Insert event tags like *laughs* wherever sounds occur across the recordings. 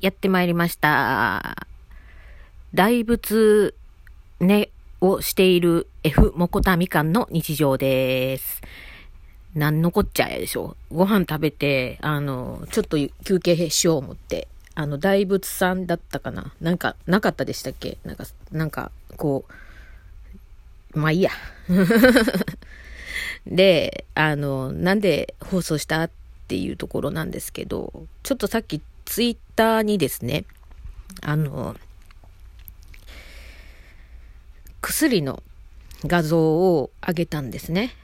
やってまいりました。大仏ねをしている F モコタみかんの日常です。なんのこっちゃやでしょ。ご飯食べて、あの、ちょっと休憩しよう思って、あの、大仏さんだったかななんか、なかったでしたっけ？なんか、なんか、こう、まあいいや。*laughs* で、あの、なんで放送したっていうところなんですけど、ちょっとさっきツイッターにですね、あの、薬の画像を上げたんですね。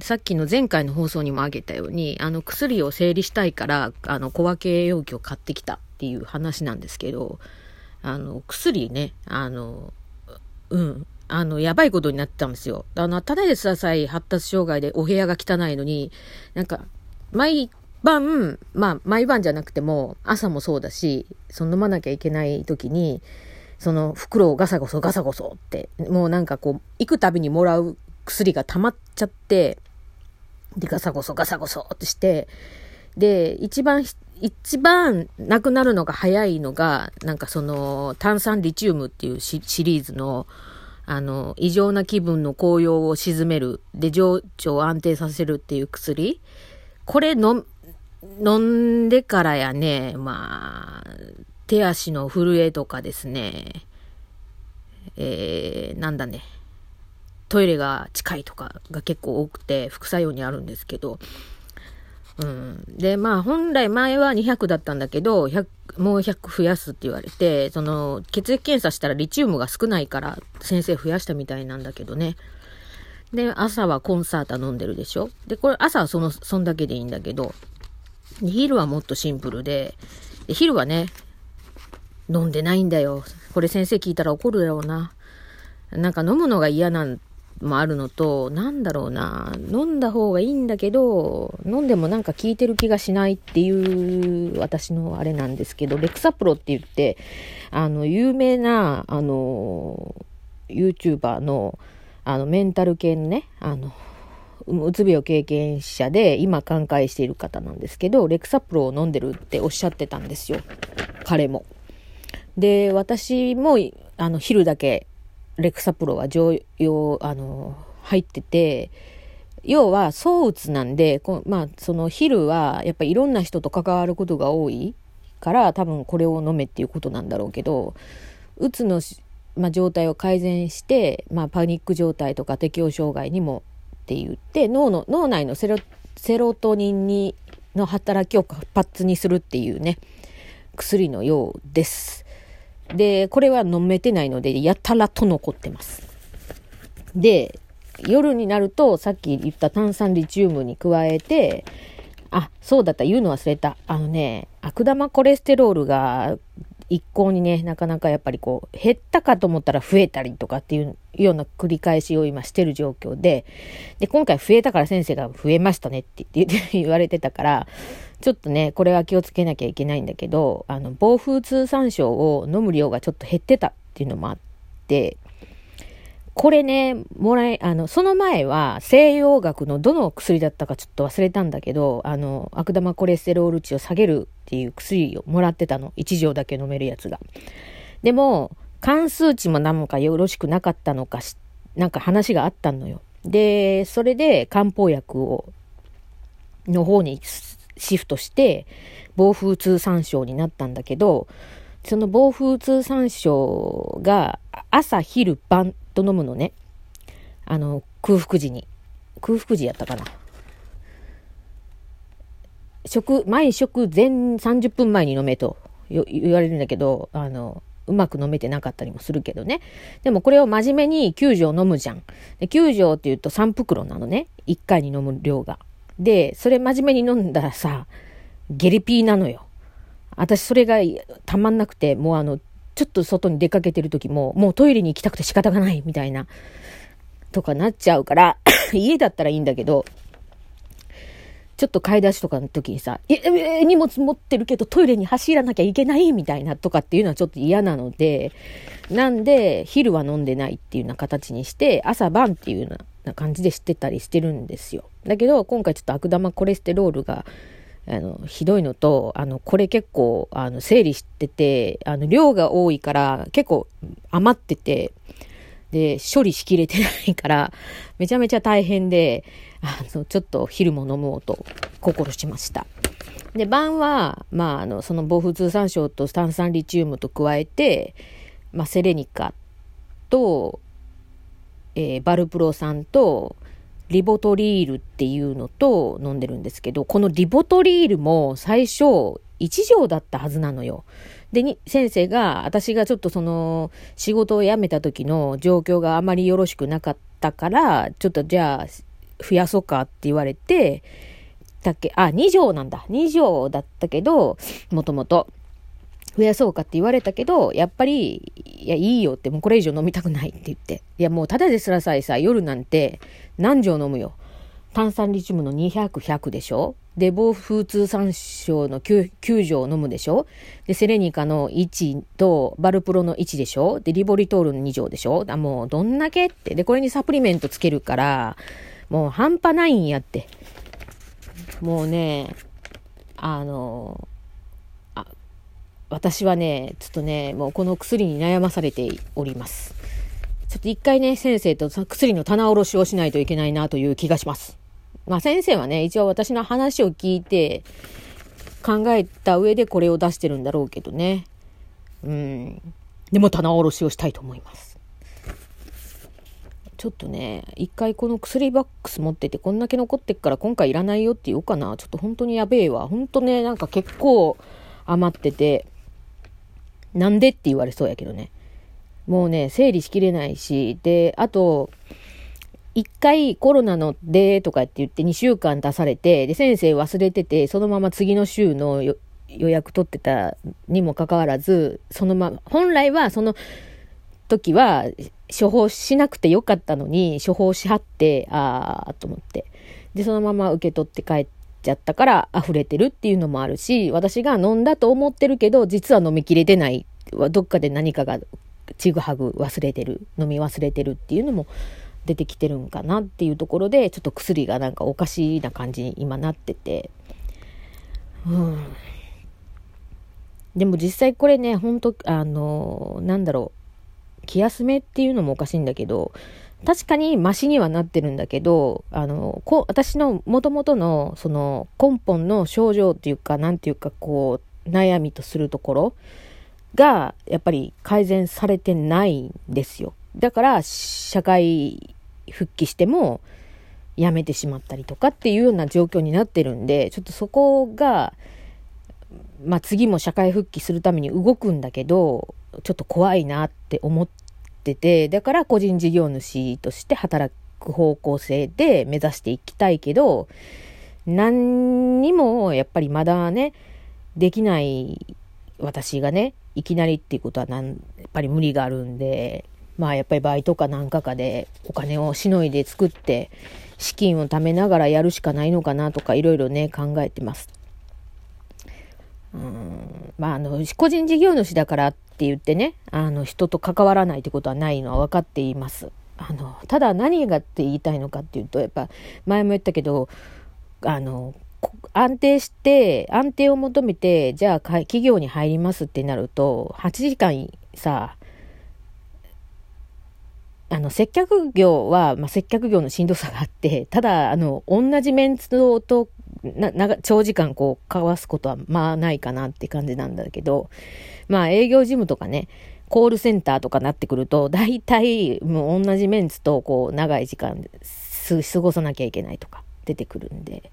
さっきの前回の放送にも挙げたように、あの薬を整理したいから、あの小分け容器を買ってきたっていう話なんですけど、あの薬ね、あの、うん、あの、やばいことになってたんですよ。あの、ただでさえ発達障害でお部屋が汚いのに、なんか、毎晩、まあ、毎晩じゃなくても、朝もそうだし、その飲まなきゃいけない時に、その袋をガサゴソガサゴソって、もうなんかこう、行くたびにもらう薬が溜まっちゃって、で、ガサゴソガサゴソってして、で、一番、一番なくなるのが早いのが、なんかその炭酸リチウムっていうシリーズの、あの、異常な気分の高揚を鎮める、で、情緒を安定させるっていう薬。これ飲、飲んでからやね、まあ、手足の震えとかですね、えー、なんだね、トイレが近いとかが結構多くて、副作用にあるんですけど、うん。で、まあ、本来前は200だったんだけど、100もう100増やすって言われて、その、血液検査したらリチウムが少ないから、先生増やしたみたいなんだけどね。で、朝はコンサータ飲んでるでしょ？で、これ朝はその、そんだけでいいんだけど、昼はもっとシンプルで、で昼はね、飲んでないんだよ。これ先生聞いたら怒るだろうな。なんか飲むのが嫌なんもあるのと、なんだろうな、飲んだ方がいいんだけど、飲んでもなんか効いてる気がしないっていう私のあれなんですけど、レクサプロって言って、あの、有名な、あの、YouTuber の、あの、メンタル系のね、あの、うつ病経験者で今寛解している方なんですけど、レクサプロを飲んでるっておっしゃってたんですよ。彼も。で、私も、あの、昼だけレクサプロは常用、あの、入ってて、要は、躁うつなんで、こまあ、その昼は、やっぱりいろんな人と関わることが多いから、多分これを飲めっていうことなんだろうけど、うつの、まあ、状態を改善して、まあ、パニック状態とか適応障害にもって言って、脳の、脳内のセロ、セロトニンに、の働きを活発にするっていうね、薬のようです。で、これは飲めてないので、やたらと残ってます。で、夜になると、さっき言った炭酸リチウムに加えて、あ、そうだった、言うの忘れた。あのね、悪玉コレステロールが一向にね、なかなかやっぱりこう、減ったかと思ったら増えたりとかっていうような繰り返しを今してる状況で、で、今回増えたから先生が増えましたねって言って *laughs* 言われてたから、ちょっとね、これは気をつけなきゃいけないんだけど、あの、暴風通産症を飲む量がちょっと減ってたっていうのもあって、これね、もらえ、あの、その前は西洋学のどの薬だったかちょっと忘れたんだけど、あの、悪玉コレステロール値を下げるっていう薬をもらってたの。1錠だけ飲めるやつが。でも、関数値もなんかよろしくなかったのかし、なんか話があったのよ。で、それで漢方薬を、の方にシフトして、暴風通産症になったんだけど、その暴風通産症が朝昼晩と飲むのね。あの、空腹時に。空腹時やったかな。食、毎食前30分前に飲めと言われるんだけど、あの、うまく飲めてなかったりもするけどね。でもこれを真面目に9錠飲むじゃん。で9錠って言うと3袋なのね。1回に飲む量が。で、それ真面目に飲んだらさ、ゲリピーなのよ。私それがたまんなくて、もうあの、ちょっと外に出かけてる時も、もうトイレに行きたくて仕方がないみたいな、とかなっちゃうから、*coughs* 家だったらいいんだけど、ちょっと買い出しとかの時にさ、え、え、荷物持ってるけどトイレに走らなきゃいけないみたいなとかっていうのはちょっと嫌なので、なんで、昼は飲んでないっていうような形にして、朝晩っていうような感じでしてたりしてるんですよ。だけど、今回ちょっと悪玉コレステロールが、あの、ひどいのと、あの、これ結構、あの、整理してて、あの、量が多いから結構余ってて、で、処理しきれてないから、めちゃめちゃ大変で、あの、ちょっと昼も飲もうと心しました。で、晩は、まあ、あの、その防風通産症と炭酸リチウムと加えて、まあ、セレニカと、えー、バルプロ酸と、リボトリールっていうのと飲んでるんですけど、このリボトリールも最初1錠だったはずなのよ。で、に、先生が、私がちょっとその、仕事を辞めた時の状況があまりよろしくなかったから、ちょっとじゃあ、増やそうかって言われて、だっけ、あ、2錠なんだ。2錠だったけど、もともと。増やそうかって言われたけど、やっぱり、いや、いいよって、もうこれ以上飲みたくないって言って。いや、もうただですらさえさ、夜なんて何錠飲むよ。炭酸リチウムの200、100でしょで、防風通産省の 9, 9錠飲むでしょで、セレニカの1とバルプロの1でしょで、リボリトールの2錠でしょだもうどんだけって。で、これにサプリメントつけるから、もう半端ないんやって。もうね、あの、私はね、ちょっとね、もうこの薬に悩まされております。ちょっと一回ね、先生と薬の棚卸しをしないといけないなという気がします。まあ先生はね、一応私の話を聞いて考えた上でこれを出してるんだろうけどね。うん。でも棚卸しをしたいと思います。ちょっとね、一回この薬バックス持っててこんだけ残ってっから今回いらないよって言おうかな。ちょっと本当にやべえわ。本当ね、なんか結構余ってて、なんでって言われそうやけどね。もうね、整理しきれないし、で、あと、一回コロナのでとかって言って2週間出されて、で、先生忘れてて、そのまま次の週の予約取ってたにもかかわらず、そのまま、本来はその時は処方しなくてよかったのに、処方しはって、あーと思って。で、そのまま受け取って帰っちゃったから溢れてるっていうのもあるし、私が飲んだと思ってるけど、実は飲みきれてない。どっかで何かがちぐはぐ忘れてる、飲み忘れてるっていうのも出てきてるんかなっていうところで、ちょっと薬がなんかおかしな感じに今なってて。うん。でも実際これね、ほんと、あの、なんだろう、気休めっていうのもおかしいんだけど、確かにマシにはなってるんだけど、あの、こ私の元々のその根本の症状っていうか、なんていうかこう、悩みとするところが、やっぱり改善されてないんですよ。だから、社会復帰しても、辞めてしまったりとかっていうような状況になってるんで、ちょっとそこが、まあ次も社会復帰するために動くんだけど、ちょっと怖いなって思ってて、だから個人事業主として働く方向性で目指していきたいけど、何にもやっぱりまだね、できない私がね、いきなりっていうことはなん、やっぱり無理があるんで、まあやっぱりバイトかなんかかでお金をしのいで作って資金を貯めながらやるしかないのかなとかいろいろね考えてます。うんまああの個人事業主だからって言ってねあの人と関わらないってことはないのは分かっています。あのただ何がって言いたいのかっていうとやっぱ前も言ったけどあの安定して、安定を求めて、じゃあ企業に入りますってなると、8時間さ、あの、接客業は、まあ、接客業のしんどさがあって、ただ、あの、同じメンツと、な、な、長時間こう、交わすことは、まあ、ないかなって感じなんだけど、まあ、営業事務とかね、コールセンターとかなってくると、大体、もう同じメンツと、こう、長い時間過ごさなきゃいけないとか、出てくるんで、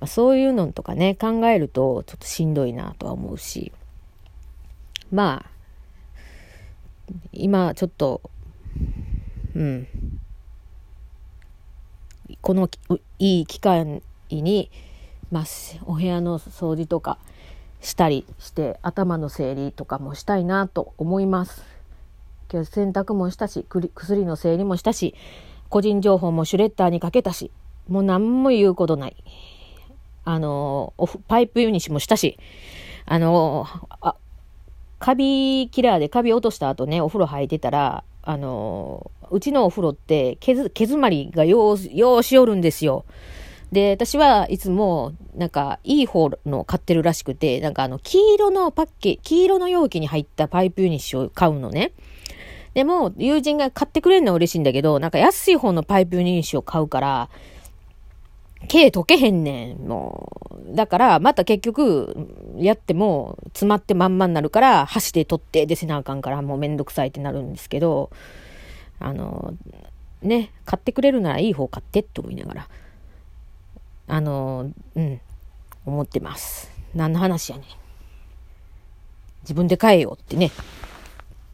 まあ、そういうのとかね、考えるとちょっとしんどいなとは思うし、まあ、今ちょっと、うん、このいい機会に、まあ、お部屋の掃除とかしたりして頭の整理とかもしたいなと思います。今日洗濯もしたし薬の整理もしたし個人情報もシュレッダーにかけたしもう何も言うことない。あの、パイプユニシもしたし、あの、あ、カビキラーでカビ落とした後ね、お風呂入ってたら、あの、うちのお風呂って毛毛詰まりがよう、ようしおるんですよ。で、私はいつも、なんか、いい方の買ってるらしくて、なんかあの、黄色のパッケ黄色の容器に入ったパイプユニッシュを買うのね。でも、友人が買ってくれるのは嬉しいんだけど、なんか安い方のパイプユニッシュを買うから、毛溶けへんねん、もう。だから、また結局、やっても、詰まってまんまになるから、箸で取ってでせなあかんから、もうめんどくさいってなるんですけど、あの、ね、買ってくれるならいい方買ってって思いながら、あの、うん、思ってます。何の話やねん。自分で買えよってね、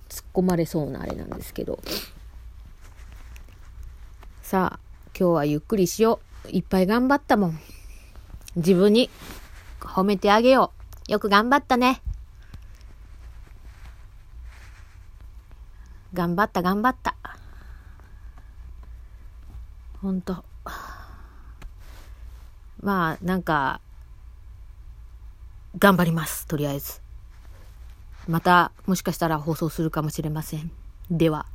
突っ込まれそうなあれなんですけど。さあ、今日はゆっくりしよう。いっぱい頑張ったもん。自分に褒めてあげよう。よく頑張ったね。頑張った頑張った。ほんと。まあ、なんか、頑張ります。とりあえず。また、もしかしたら放送するかもしれません。では。